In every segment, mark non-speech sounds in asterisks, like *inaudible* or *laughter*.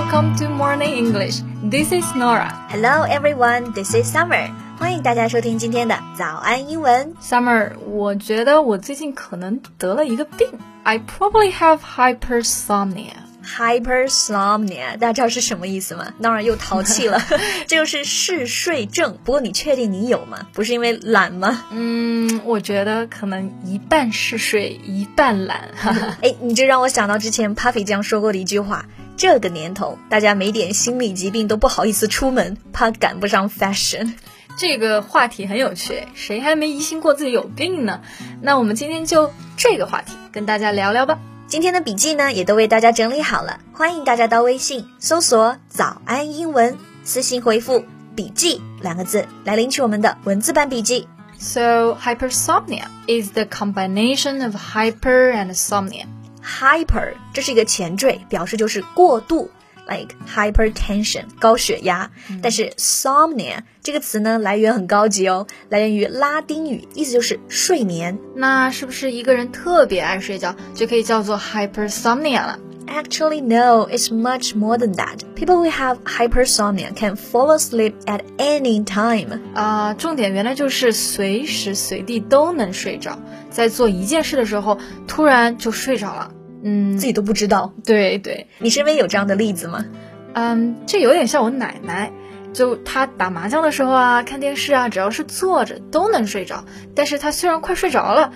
Welcome to Morning English. This is Nora. Hello everyone, this is Summer. 欢迎大家收听今天的早安英文。Summer，我觉得我最近可能得了一个病。I probably have hypersomnia. Hypersomnia，大家知道是什么意思吗？当然又淘气了，这就是嗜睡症。不过你确定你有吗？不是因为懒吗？嗯，我觉得可能一半嗜睡，一半懒。哈哈。哎，你这让我想到之前 Puffy 这样说过的一句话：这个年头，大家没点心理疾病都不好意思出门，怕赶不上 fashion。这个话题很有趣，谁还没疑心过自己有病呢？那我们今天就这个话题跟大家聊聊吧。今天的笔记呢，也都为大家整理好了，欢迎大家到微信搜索“早安英文”，私信回复“笔记”两个字来领取我们的文字版笔记。So hypersomnia is the combination of hyper and somnia. Hyper 这是一个前缀，表示就是过度，like hypertension 高血压。但是 somnia 这个词呢，来源很高级哦，来源于拉丁语，意思就是睡眠。那是不是一个人特别爱睡觉就可以叫做 hypersomnia 了？Actually, no, it's much more than that. People who have hypersomnia can fall asleep at any time. 啊、重点原来就是随时随地都能睡着，在做一件事的时候突然就睡着了。嗯，自己都不知道。对对，你身边有这样的例子吗？嗯，这有点像我奶奶，就她打麻将的时候啊，看电视啊，只要是坐着都能睡着。但是她虽然快睡着了，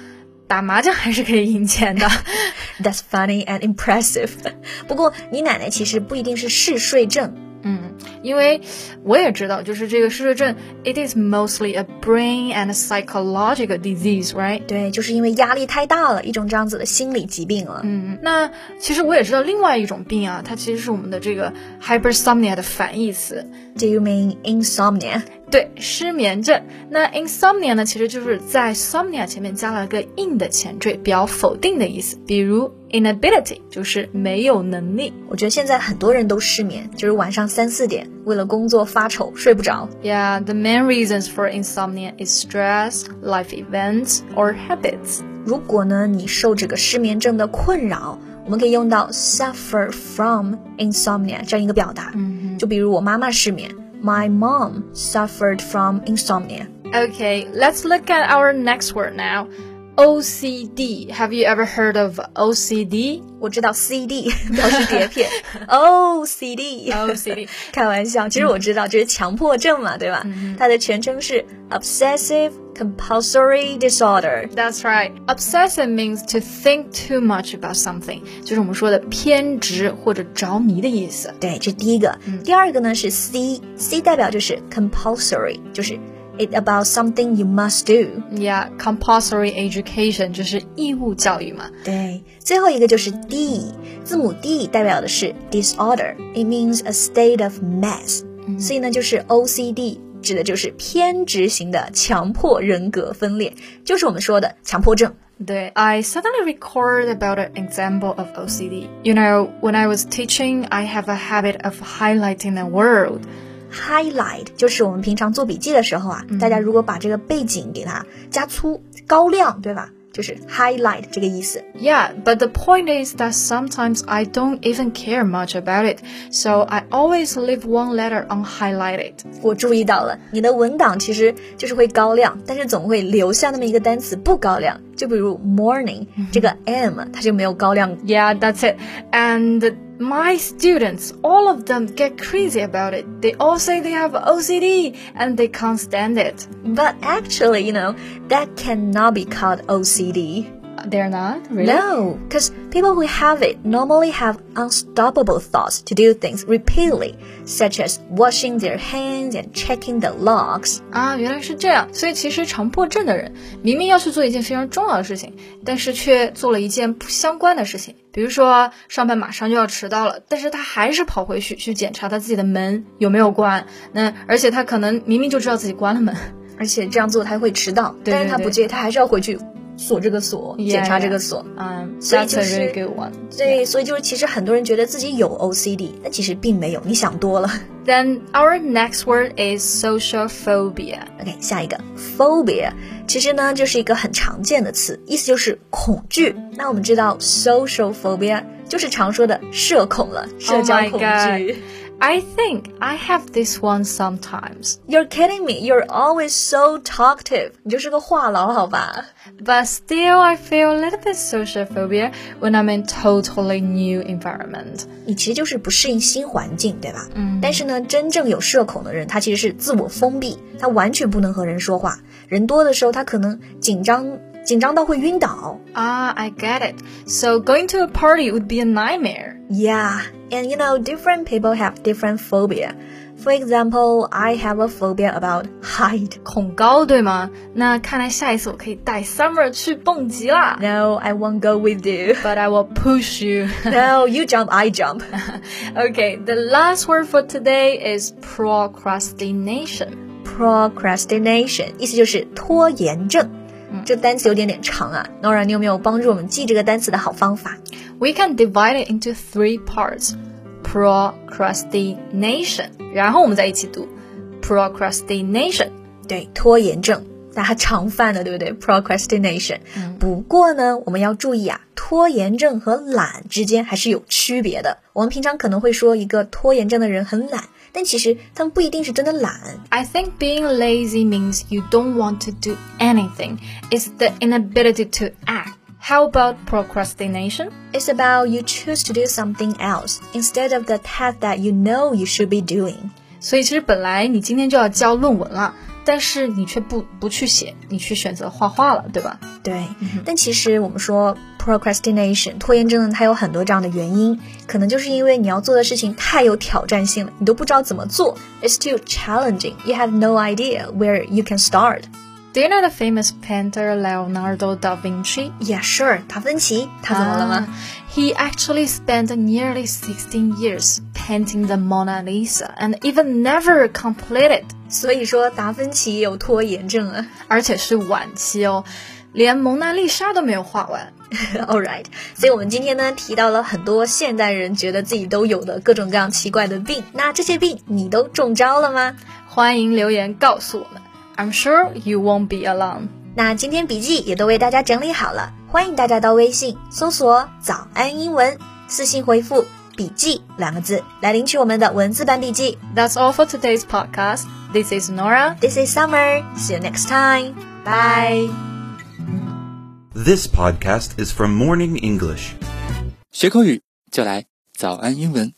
打麻将还是可以赢钱的。*laughs* That's funny and impressive. 不过你奶奶其实不一定是嗜睡症。嗯，因为我也知道，就是这个嗜睡症，it is mostly a brain and psychological disease, right? 对，就是因为压力太大了，一种这样子的心理疾病了。嗯，那其实我也知道另外一种病啊，它其实是我们的这个 hypersomnia 的反义词，Do you mean insomnia? 对，失眠症。那 insomnia 呢，其实就是在 somnia 前面加了个 in 的前缀，表否定的意思。比如 inability 就是没有能力。我觉得现在很多人都失眠，就是晚上三四点为了工作发愁睡不着。 Yeah, the main reasons for insomnia is stress, life events, or habits. 如果呢你受这个失眠症的困扰，我们可以用到 suffer from insomnia 这样一个表达。嗯就比如我妈妈失眠，My mom suffered from insomnia。 Okay, let's look at our next word now. OCD. Have you ever heard of OCD? *laughs* 我知道 CD 表示碟片，O C D *laughs* OCD *laughs* 开玩笑，其实我知道这是强迫症嘛，对吧？它的全称是 Obsessive Compulsory Disorder。 That's right. Obsessive means to think too much about something，就是我们说的偏执或者着迷的意思。对，这第一个。第二个呢是 C，C 代表就是 compulsory，就是 it about something you must do。 Yeah, compulsory education 就是义务教育嘛。对，最后一个就是 D，字母 D 代表的是 disorder，it means a state of mess，、所以呢就是 OCD。指的就是偏执型的强迫人格分裂，就是我们说的强迫症。对，I suddenly recalled about an example of OCD. You know, when I was teaching, I have a habit of highlighting a word. highlight 就是我们平常做笔记的时候啊，大家如果把这个背景给它加粗、高亮，对吧？就是 highlight 这个意思。 Yeah, but the point is that sometimes I don't even care much about it, so I always leave one letter unhighlighted. 我注意到了，你的文档其实就是会高亮，但是总会留下那么一个单词不高亮。就比如 morning、这个 m 它就没有高亮。 Yeah, that's it. And my students, all of them get crazy about it. They all say they have OCD and they can't stand it. But actually, you know, that cannot be called OCD. They're not? Really? No, because people who have it normally have unstoppable thoughts to do things repeatedly, such as washing their hands and checking the locks. 啊，原来是这样。所以其实强迫症的人明明要去做一件非常重要的事情，但是却做了一件不相关的事情。比如说上班马上就要迟到了，但是他还是跑回去去检查他自己的门有没有关。那而且他可能明明就知道自己关了门。而且这样做他会迟到，但是他不介意，他还是要回去锁这个锁，检查这个锁。嗯，所以就是 very good one. 对，所以就是其实很多人觉得自己有 OCD，但其实并没有，你想多了。*laughs* Then our next word is social phobia. OK，下一个 phobia，其实呢就是一个很常见的词，意思就是恐惧。那我们知道 social phobia 就是常说的社恐了，社交 Oh 恐惧。I think I have this one sometimes. You're kidding me. You're always so talkative. 你就是个话痨，好吧？ But still, I feel a little bit social phobia when I'm in totally new environment. 你其实就是不适应新环境，对吧？嗯。但是呢，真正有社恐的人，他其实是自我封闭，他完全不能和人说话。人多的时候，他可能紧张， 紧张到会晕倒。 Ah, I get it. So going to a party would be a nightmare. Yeah, and you know, different people have different phobia. For example, I have a phobia about height. 恐高，对吗？那看来下一次我可以带 Summer 去蹦极啦。 No, I won't go with you. *laughs* But I will push you. *laughs* No, you jump, I jump. *laughs* okay, the last word for today is procrastination. Procrastination 意思就是拖延症。 这单词有点点长啊，Nora，你有没有帮助我们记这个单词的好方法？We can divide it into three parts. Procrastination，然后我们再一起读 procrastination。对，拖延症，大家常犯的，对不对？Procrastination。不过呢，我们要注意啊，拖延症和懒之间还是有区别的。我们平常可能会说一个拖延症的人很懒，但其实他们不一定是真的懒。 I think being lazy means you don't want to do anything. It's the inability to act. How about procrastination? It's about you choose to do something else instead of the task that you know you should be doing. 所以其实本来你今天就要交论文了， 但是你却不不去写，你去选择画画了，对吧？对，但其实我们说 procrastination 拖延症呢，它有很多这样的原因，可能就是因为你要做的事情太有挑战性了，你都不知道怎么做。It's too challenging. You have no idea where you can start. Do you know the famous painter Leonardo da Vinci? Yeah, sure. 达芬奇，他怎么了吗？He actually spent nearly 16 years painting the Mona Lisa and even never completed. 所以说达芬奇有拖延症啊。而且是晚期哦，连蒙娜丽莎都没有画完。All right，所以我们今天呢提到了很多现代人觉得自己都有的各种各样奇怪的病，那这些病你都中招了吗？欢迎留言告诉我们。I'm sure you won't be alone. 那今天笔记也都为大家整理好了，欢迎大家到微信搜索“早安英文”，私信回复“笔记”两个字来领取我们的文字版笔记。 That's all for today's podcast. This is Nora. This is Summer. See you next time. Bye. This podcast is from Morning English. 学口语就来早安英文。